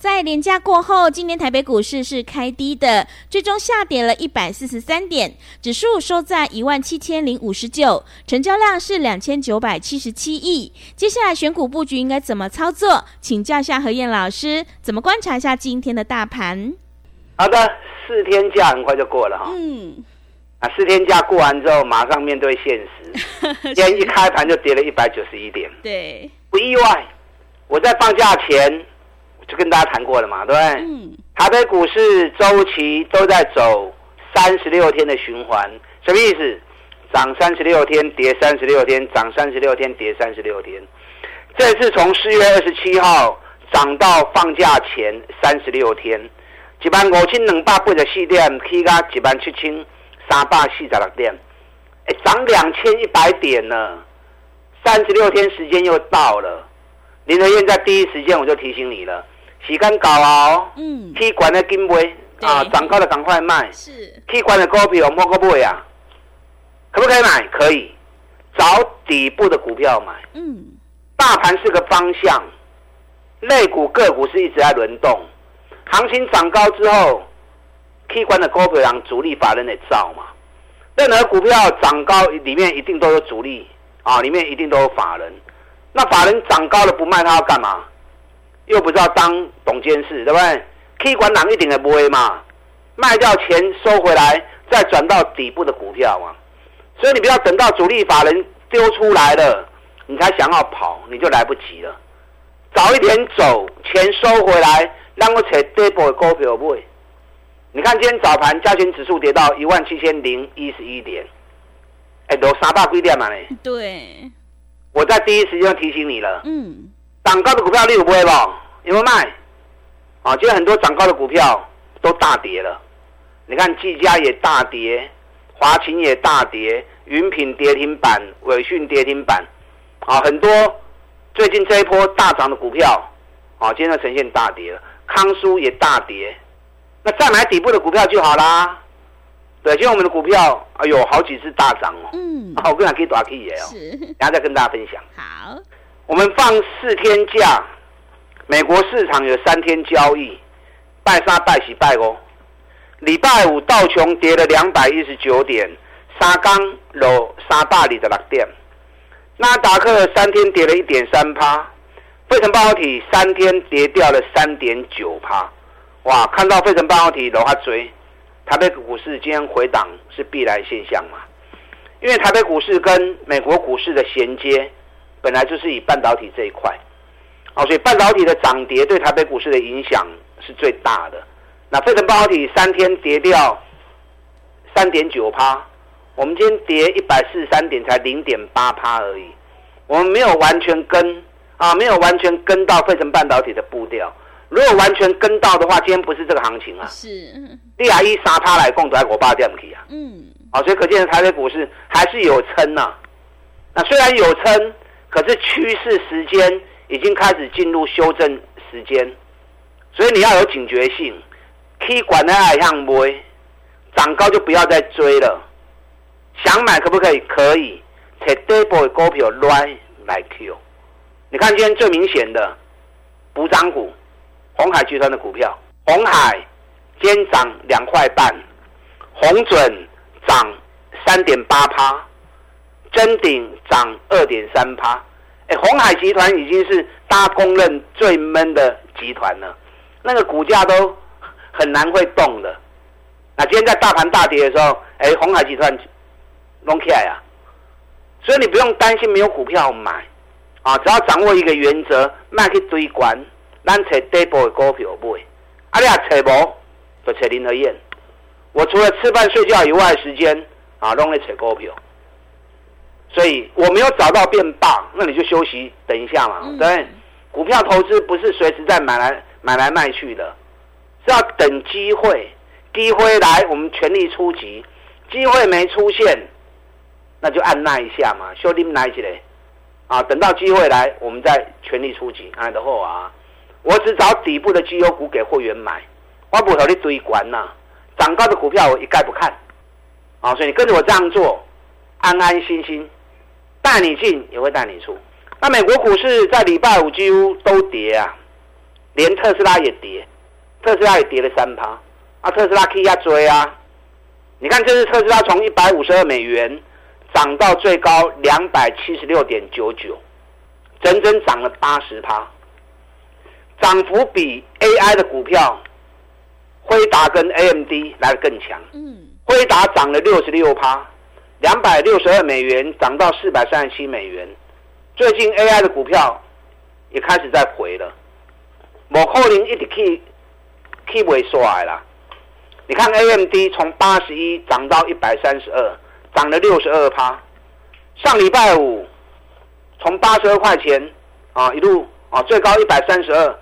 在连假过后，今天台北股市是开低的，最终下跌了一百四十三点，指数收在一万七千零五十九，成交量是两千九百七十七亿。接下来选股布局应该怎么操作？请教一下何燕老师，怎么观察一下今天的大盘？好的，四天假很快就过了哈。嗯。啊，四天假过完之后，马上面对现实，今天一开盘就跌了一百九十一点。对，不意外。我在放假前。就跟大家谈过了嘛，对不对？嗯。台北股市周期都在走三十六天的循环，什么意思？涨三十六天，跌三十六天，涨三十六天，跌三十六天。这次从四月二十七号涨到放假前三十六天，一万五千两百八十四点，起到一万七千三百四十六点，哎，涨两千一百点呢。三十六天时间又到了，林德燕在第一时间我就提醒你了。时间到哦，嗯，去管的金杯啊，涨高的赶快卖，是，去管的股票莫个买啊，可不可以买？可以，找底部的股票买，嗯，大盘是个方向，类股个股是一直在轮动，行情涨高之后，去管的股票让主力法人得造嘛，任何股票涨高里面一定都有主力啊，里面一定都有法人，那法人涨高了不卖，他要干嘛？又不知道当董监事，对不对？可以管哪一点的不会嘛？卖掉钱收回来，再转到底部的股票嘛。所以你不要等到主力法人丢出来了，你才想要跑，你就来不及了。早一点走，钱收回来，让我扯底部的股票买。你看今天早盘加权指数跌到一万七千零一十一点，哎，都三百几点嘛呢？对，我在第一时间提醒你了。嗯。涨高的股票你有不会不？有没有卖？啊，今天很多涨高的股票都大跌了。你看，技嘉也大跌，华勤也大跌，云品跌停板，伟讯跌停板，啊，很多最近这一波大涨的股票，啊，今天呈现大跌了。康舒也大跌，那再买底部的股票就好啦。对，今天我们的股票，哎呦，好几次大涨哦。嗯。好，我跟你可以打 K 也哦。是。然后再跟大家分享。好。我们放四天假，美国市场有三天交易，拜三拜四拜哦。礼拜五道琼跌了两百一十九点，沙钢落三百里的六点，纳达克三天跌了一点三趴，费城半导体三天跌掉了三点九趴。哇，看到费城半导体楼下追，台北股市今天回档是必然现象嘛？因为台北股市跟美国股市的衔接。本来就是以半导体这一块，哦，所以半导体的涨跌对台北股市的影响是最大的。那费城半导体三天跌掉三点九趴，我们今天跌一百四十三点，才零点八趴而已。我们没有完全跟啊，没有完全跟到费城半导体的步调。如果完全跟到的话，今天不是这个行情啊。是。D R 一杀趴来共来我八点去啊。嗯。好，所以可见台北股市还是有撑呐。那虽然有撑。可是趋势时间已经开始进入修正时间，所以你要有警觉性。K 管的爱向买，涨高就不要再追了。想买可不可以？可以。t d a b l e 股票来来 Q。你看今天最明显的补涨股，红海集团的股票，红海今天涨两块半，红准涨三点八趴。真顶涨二点三趴，哎，红海集团已经是大家公认最闷的集团了，那个股价都很难会动的。那今天在大盘大跌的时候，哎，红海集团弄起来啊，所以你不用担心没有股票买啊，只要掌握一个原则，卖去堆关，咱找底部的股票买，啊，你啊找无就找林和燕。我除了吃饭睡觉以外的时间。啊，弄来扯股票。所以我没有找到变棒，那你就休息等一下嘛，对。股票投资不是随时在买来买来卖去的，是要等机会，机会来我们全力出击，机会没出现，那就按耐一下嘛，休你们耐起来，啊，等到机会来，我们再全力出击。哎，的后啊，我只找底部的绩优股给会员买，我不和你堆关呐，涨高的股票我一概不看，啊，所以你跟着我这样做，安安心心。带你进也会带你出。那美国股市在礼拜五几乎都跌啊，连特斯拉也跌，特斯拉也跌了三趴。啊，特斯拉可以压追啊！你看，这是特斯拉从一百五十二美元涨到最高两百七十六点九九，整整涨了八十趴，涨幅比 AI 的股票辉达跟 AMD 来的更强。嗯，辉达涨了六十六趴。两百六十二美元涨到四百三十七美元，最近 AI 的股票也开始在回了，某可能一直去去尾缩来啦。你看 AMD 从八十一涨到一百三十二，涨了六十二趴。上礼拜五从八十二块钱啊一路啊最高一百三十二，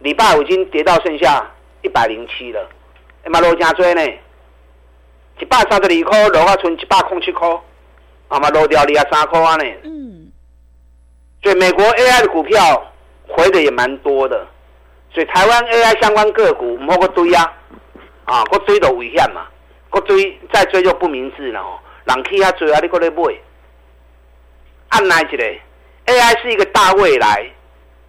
礼拜五已经跌到剩下一百零七了，哎妈，罗加追呢？一百三十二块，落啊，剩一百空七块，啊嘛落掉你啊三块啊呢。嗯。所以美国 AI 的股票回的也蛮多的，所以台湾 AI 相关个股莫个追啊，啊，个追都危险嘛，个追再追就不明智了哦。人去啊追啊，你过来买。按来一个，AI 是一个大未来，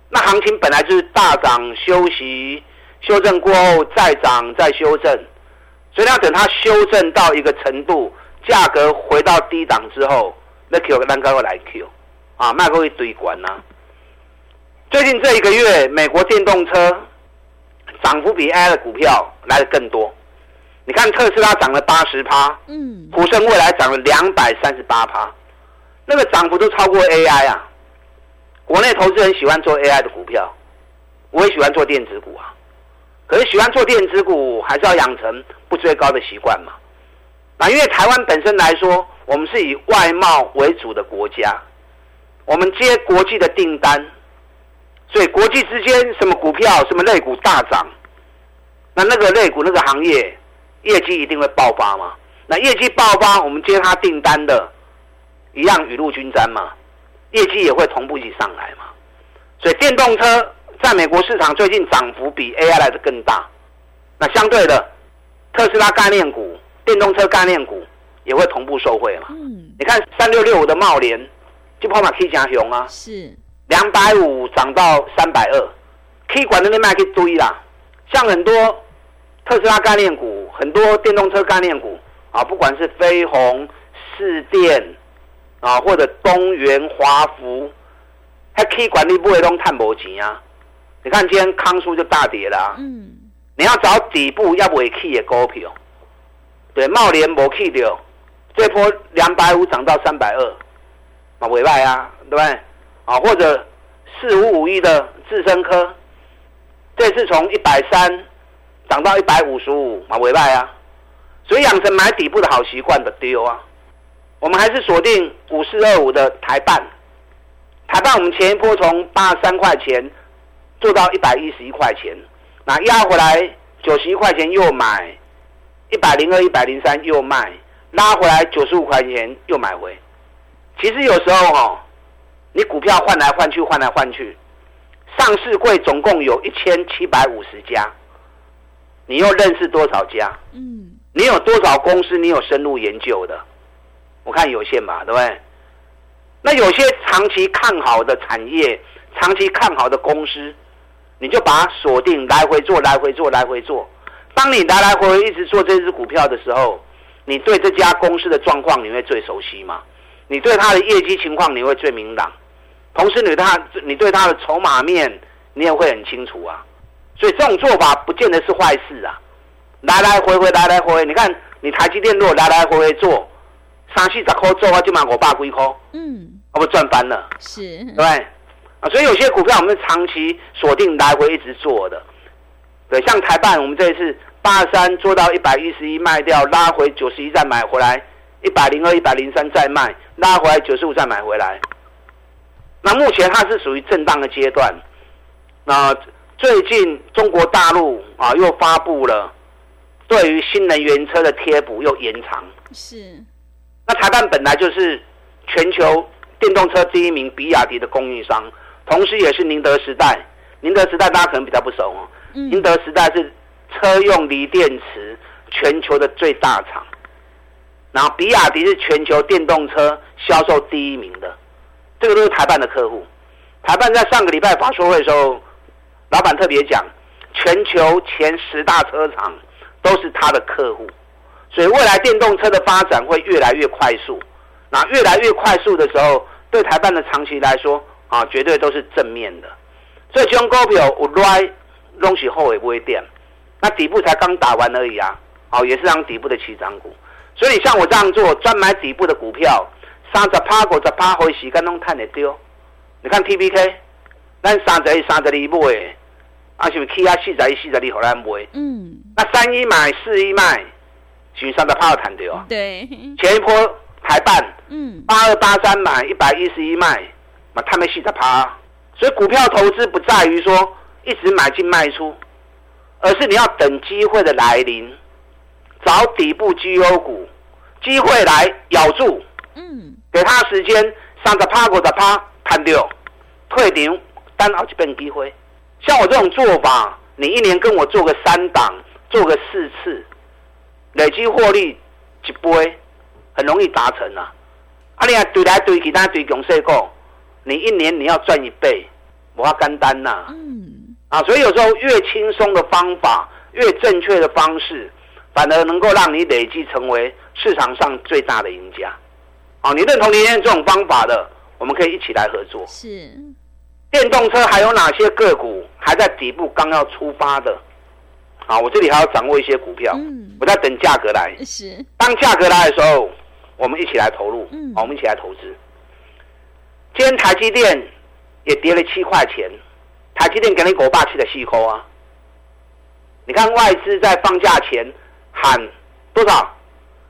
那行情本来就是大涨休息，修正过后再涨再修正。所以要等它修正到一个程度，价格回到低档之后，那 Q 单高来 Q，啊，卖过一堆管呐。最近这一个月，美国电动车涨幅比 AI 的股票来的更多。你看特斯拉涨了八十趴，嗯，普生未来涨了两百三十八趴，那个涨幅都超过 AI 啊。国内投资人喜欢做 AI 的股票，我也喜欢做电子股啊。可是喜欢做电子股，还是要养成不追高的习惯嘛？那因为台湾本身来说，我们是以外贸为主的国家，我们接国际的订单，所以国际之间什么股票、什么类股大涨，那那个类股那个行业业绩一定会爆发嘛？那业绩爆发，我们接他订单的，一样雨露均沾嘛，业绩也会同步一起上来嘛。所以电动车。在美国市场最近涨幅比 AI 来的更大，那相对的，特斯拉概念股、电动车概念股也会同步受惠嘛？嗯，你看三六六五的茂联，就跑马 K 加熊啊，是两百五涨到三百二，K 管的那卖去堆啦。像很多特斯拉概念股、很多电动车概念股啊，不管是飞鸿、市电啊，或者东元、华福，还 K 管理不会拢探无钱啊。你看今天康苏就大跌了，嗯，你要找底部要尾气的股票，对，茂联没去掉，这波两百五涨到三百二，啊，尾卖啊，对不对？啊，或者四五五一的智深科，这次从一百三涨到一百五十五，啊，尾卖啊，所以养成买底部的好习惯的丢啊，我们还是锁定五四二五的台办，台办我们前一波从八十三块钱。做到一百一十一块钱，那压回来九十一块钱又买，一百零二、一百零三又卖，拉回来九十五块钱又买回。其实有时候哈，你股票换来换去，换来换去，上市柜总共有一千七百五十家，你又认识多少家？嗯，你有多少公司？你有深入研究的？我看有限吧，对不对？那有些长期看好的产业，长期看好的公司。你就把它锁定，来回做，来回做，来回做。当你来来回回一直做这只股票的时候，你对这家公司的状况你会最熟悉嘛？你对它的业绩情况你会最明朗，同时你它你对它的筹码面你也会很清楚啊。所以这种做法不见得是坏事啊。来来回回，来来回回，你看你台积电如果来来回回做，三四十块做啊，就买我爸几块，嗯，我不赚翻了，是，对。啊，所以有些股票我们长期锁定来回一直做的，对，像台办，我们这一次八十三做到一百一十一卖掉，拉回九十一再买回来，一一百零二、一百零三再卖，拉回来九十五再买回来。那目前它是属于震荡的阶段。那最近中国大陆啊又发布了对于新能源车的贴补又延长。是。那台办本来就是全球电动车第一名比亚迪的供应商，同时也是宁德时代。宁德时代大家可能比较不熟哦。宁德时代是车用锂电池全球的最大厂。然后比亚迪是全球电动车销售第一名的，这个都是台办的客户。台办在上个礼拜法说会的时候，老板特别讲，全球前十大车厂都是他的客户，所以未来电动车的发展会越来越快速。那越来越快速的时候，对台办的长期来说啊，绝对都是正面的。所以这种股票我来东西后也不会跌，那底部才刚打完而已啊，好，也是让底部的起涨股。所以像我这样做，专买底部的股票，三十趴、五十趴，回时间拢赚得丢。你看 T B K，咱三十一、三十二买，啊是不起啊四十一、四十二，好难买。嗯。那三一买，四一卖，是三十趴有赚掉啊。对。前一波排半，嗯，八二八三买，一百一十一卖，嘛他们四十趴。所以股票投资不在于说一直买进卖出，而是你要等机会的来临。找底部绩优股，机会来咬住，嗯，给他时间，三十趴、五十趴，看掉，退场，单好几遍机会。像我这种做法，你一年跟我做个三档，做个四次，累积获利一倍，很容易达成啊！啊，你啊对来对去，他对强势股，你一年你要赚一倍，我要干单呐！嗯，啊，所以有时候越轻松的方法，越正确的方式。反而能够让你累积成为市场上最大的赢家，啊，你认同今天这种方法的，我们可以一起来合作。是，电动车还有哪些个股还在底部刚要出发的？啊，我这里还要掌握一些股票，嗯，我在等价格来。是，当价格来的时候，我们一起来投入，嗯，好，我们一起来投资。今天台积电也跌了七块钱，台积电给你狗霸气的细抠啊！你看外资在放假前。喊多少？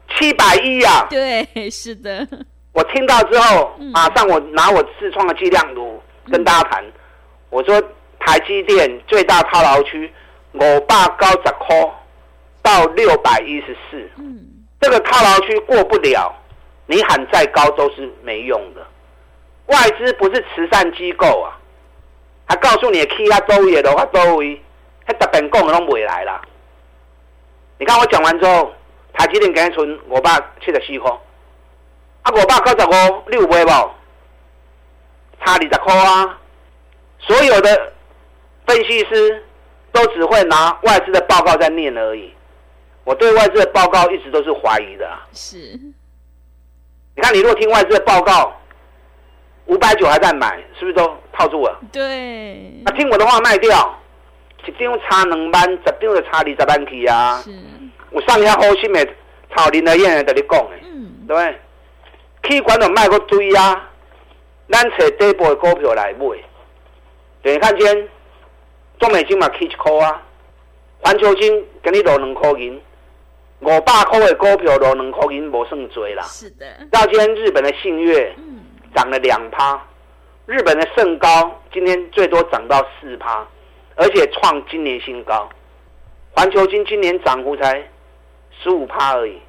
七百亿啊！对，是的。我听到之后，马上我拿我自创的计量图跟大家谈。我说台积电最大套牢区，我爸高十块到六百一十四。嗯，这个套牢区过不了，你喊再高都是没用的。外资不是慈善机构啊，还告诉你去他周也的话周围，他特别讲拢未来啦。你看我讲完之后，台积电赶紧存我爸七十四块，啊，我爸九十五，你有买不？差二十块啊！所有的分析师都只会拿外资的报告在念而已。我对外资的报告一直都是怀疑的。是。你看，你如果听外资的报告，五百九还在买，是不是都套住了？对。那听我的话卖掉。一张差两万，十张就差二十万去啊！我上下好心的，操林德燕在你讲的，对不对？去管就卖个堆啊！咱找底部的股票来买。你看见中美金嘛起一块啊，环球金给你落两块银，五百块的股票落两块银，无算多啦。是的。到今天日本的信越涨了两趴，日本的盛高今天最多涨到四趴。而且创今年新高，环球金今年涨幅才十五趴而已，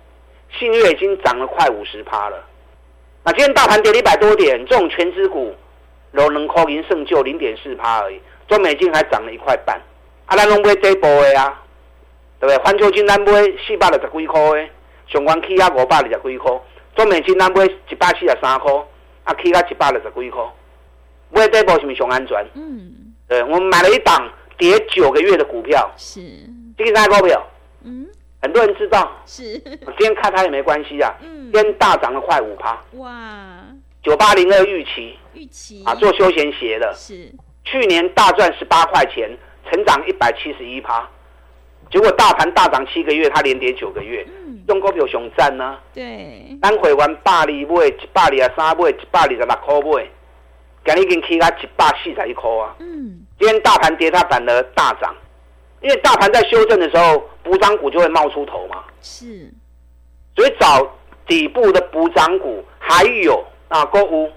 信越已经涨了快五十趴了。那今天大盘跌了一百多点，这种全资股都能扣银胜就零点四趴而已，中美金还涨了一块半。啊，咱拢买这波的啊，对不对？环球金咱买四百六十几块的，上关起啊五百二十几块，中美金咱买一百四十三块，啊起啊一百六十几块，买这波是不是上安全？嗯，对，我们买了一档。跌九个月的股票。是。这个大股票，嗯，很多人知道。是。今天看它也没关系啊，嗯，今天大涨了快五趴，哇，九八零二预期。预期。啊，做休闲鞋的，是。去年大赚十八块钱，成长一百七十一趴，结果大盘大涨七个月，它连跌九个月，嗯，用股票熊赞呢，对，单回完百二买，一百二十三买，一百二十六块买，今日已经起到一百四十一块啊，嗯。今天大盘跌，它反而大涨，因为大盘在修正的时候，补涨股就会冒出头嘛。是，所以找底部的补涨股，还有啊，购物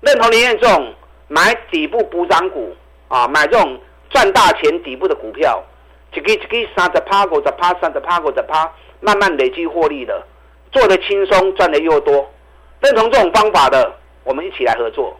认同林彦这种买底部补涨股啊，买这种赚大钱底部的股票，一个一个三十趴五十趴，三十趴五十趴，慢慢累积获利的，做的轻松，赚的又多。认同这种方法的，我们一起来合作，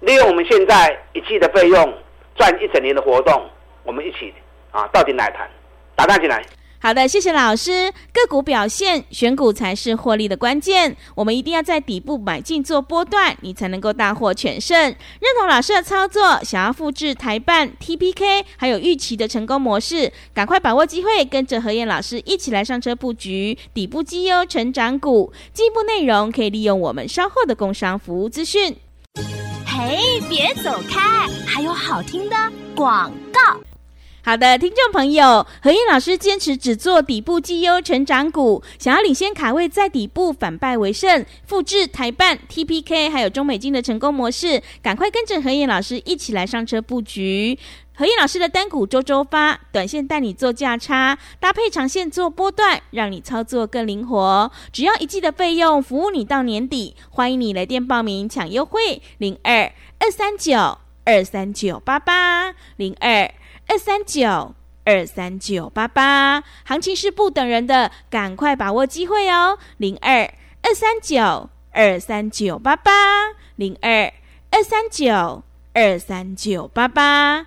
利用我们现在一季的费用赚一整年的活动，我们一起啊，到底来谈，打单进来。好的，谢谢老师。个股表现，选股才是获利的关键。我们一定要在底部买进做波段，你才能够大获全胜。认同老师的操作，想要复制台办 TPK 还有预期的成功模式，赶快把握机会，跟着何燕老师一起来上车布局底部绩优成长股。进一步内容可以利用我们稍后的工商服务资讯。嘿，别走开，还有好听的广告。好的，听众朋友，何燕老师坚持只做底部绩优成长股，想要领先卡位在底部反败为胜，复制台办 TPK 还有中美金的成功模式，赶快跟着何燕老师一起来上车布局。何燕老师的单股周周发，短线带你做价差，搭配长线做波段，让你操作更灵活。只要一季的费用，服务你到年底。欢迎你来电报名抢优惠，零二二三九二三九八八零二。二三九二三九八八，行情是不等人的，赶快把握机会哦！零二二三九二三九八八，零二二三九二三九八八。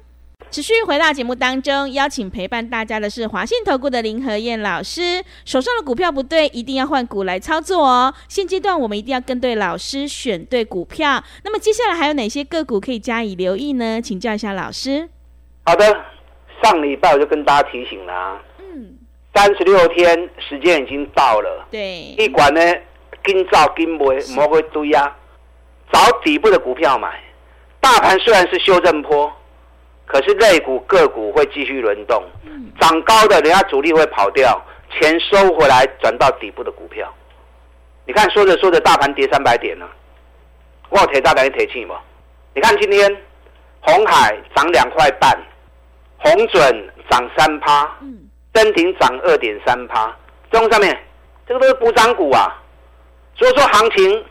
持续回到节目当中，邀请陪伴大家的是华信投顾的林和燕老师。手上的股票不对，一定要换股来操作哦。现阶段我们一定要跟对老师，选对股票。那么接下来还有哪些个股可以加以留意呢？请教一下老师。好的，上礼拜我就跟大家提醒了，嗯，三十六天时间已经到了，对，一管呢，今早今买，莫会堆呀，找底部的股票买。大盘虽然是修正坡。可是类股个股会继续轮动，涨高的人家主力会跑掉，钱收回来转到底部的股票。你看说着说着大盘跌三百点了，我铁大胆你铁气吗？你看今天红海涨两块半，红准涨三趴，登顶涨二点三趴，中上面这个都是补涨股啊。所以说行情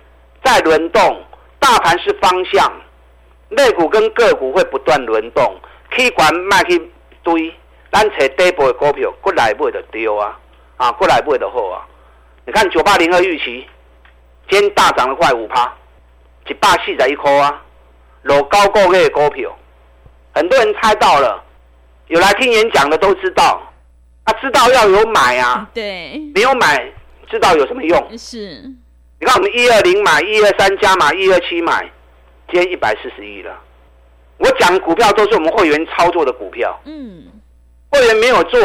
在轮动，大盘是方向，类股跟个股会不断轮动。去管卖去堆，咱找底部的股票，过来买就丢啊！啊，过来买就好啊！你看九八零二预期，今天大涨了快五趴，一百四十一块啊！老高个月的股票，很多人猜到了，有来听演讲的都知道，啊，知道要有买啊，对，没有买，知道有什么用？是，你看我们一二零买，一二三加码，一二七买，今天一百四十亿了。我讲股票都是我们会员操作的股票，嗯，会员没有做，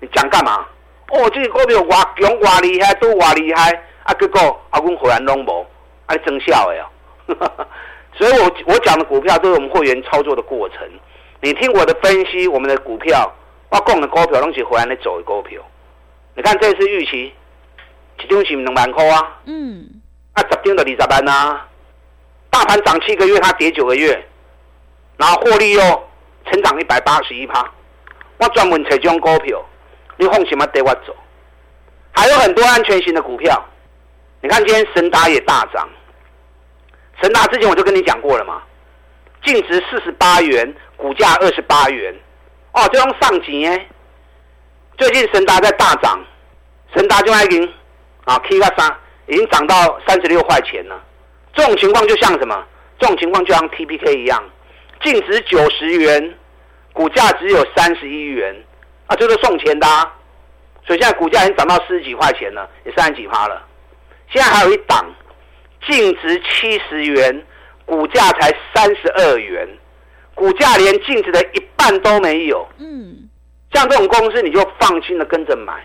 你讲干嘛？哦，这个股票哇强哇厉害，都哇厉害，啊，结果啊，阮会员拢无，啊，你真笑的哦。所以我我讲的股票都是我们会员操作的过程。你听我的分析，我们的股票，我讲的股票拢是会员在走的股票。你看这次预期，一张是两万块啊，嗯，啊，十张就二十万啊。大盘涨七个月，它跌九个月。然后获利又成长一百八十一趴，我专门找这种股票，你放心吗？带我走。还有很多安全型的股票，你看今天神达也大涨。神达之前我就跟你讲过了嘛，净值四十八元，股价二十八元，哦，这种上级哎。最近神达在大涨，神达就已经啊 K 个三，已经涨到三十六块钱了。这种情况就像什么？这种情况就像 TPK 一样。净值九十元，股价只有三十一元，啊，这是送钱的，所以现在股价已经涨到四十几块钱了，也三十几趴了。现在还有一档，净值七十元，股价才三十二元，股价连净值的一半都没有。嗯，像这种公司，你就放心的跟着买，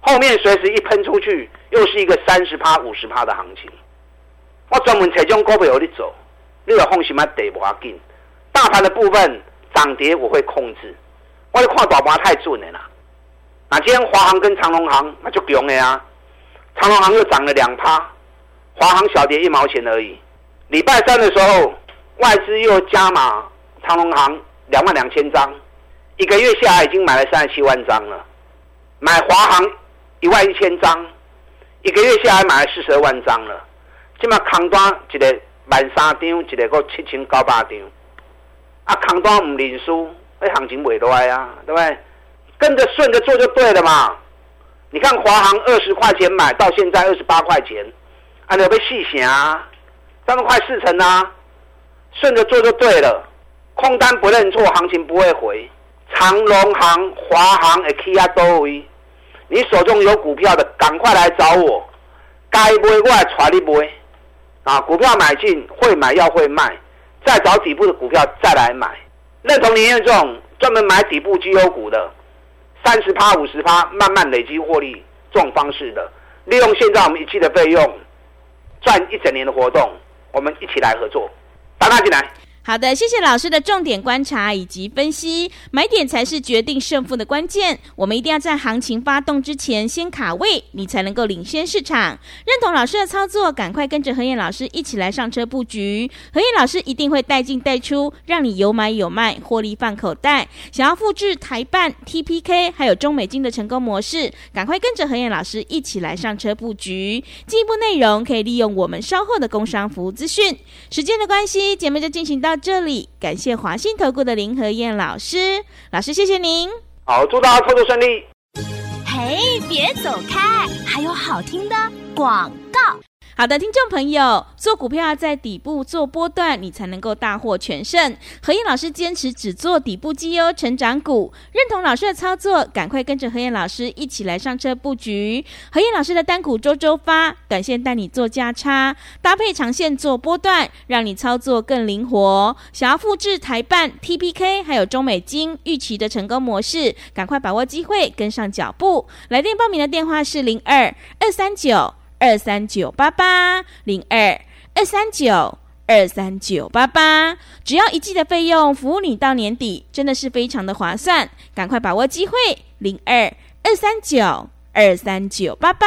后面随时一喷出去，又是一个三十趴、五十趴的行情。我专门采用股票你走。你有放心吗？得不要紧，大盘的部分涨跌我会控制。我就看大盘太准了啦，那今天华航跟长隆航那就强了啊，长隆航又涨了两趴，华航小跌一毛钱而已。礼拜三的时候，外资又加码长隆航两万两千张，一个月下来已经买了三十七万张了。买华航一万一千张，一个月下来买了四十二万张了。即马空单一个万三张，一个个七千九百张。啊，空单唔认输，那行情袂落啊，对不对？跟着顺着做就对了嘛。你看华航二十块钱买到现在二十八块钱，啊，你有被细想啊？涨了快四成啊！顺着做就对了，空单不认错，行情不会回。长隆行、华航、A K 啊都位，你手中有股票的，赶快来找我，该买我来传你买。啊，股票买进会买要会卖，再找底部的股票再来买。认同林彦这种专门买底部绩优股的，三十趴、五十趴，慢慢累积获利这种方式的，利用现在我们一期的费用赚一整年的活动，我们一起来合作，打他进来。好的，谢谢老师的重点观察以及分析，买点才是决定胜负的关键。我们一定要在行情发动之前先卡位，你才能够领先市场。认同老师的操作，赶快跟着何燕老师一起来上车布局。何燕老师一定会带进带出，让你有买有卖，获利放口袋。想要复制台办、TPK 还有中美金的成功模式，赶快跟着何燕老师一起来上车布局。进一步内容可以利用我们稍后的工商服务资讯。时间的关系，节目就进行到。到这里，感谢华信投顾的林和燕老师，老师谢谢您。好，祝大家操作顺利。嘿，别走开，还有好听的广告。好的，听众朋友，做股票要在底部做波段，你才能够大获全胜。何燕老师坚持只做底部绩优成长股，认同老师的操作，赶快跟着何燕老师一起来上车布局。何燕老师的单股周周发，短线带你做价差，搭配长线做波段，让你操作更灵活。想要复制台办、TPK 还有中美金预期的成功模式，赶快把握机会，跟上脚步。来电报名的电话是零二二三九。二三九八八零二二三九二三九八八，只要一季的费用，服务你到年底，真的是非常的划算，赶快把握机会！零二二三九二三九八八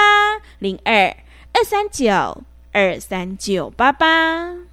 零二二三九二三九八八。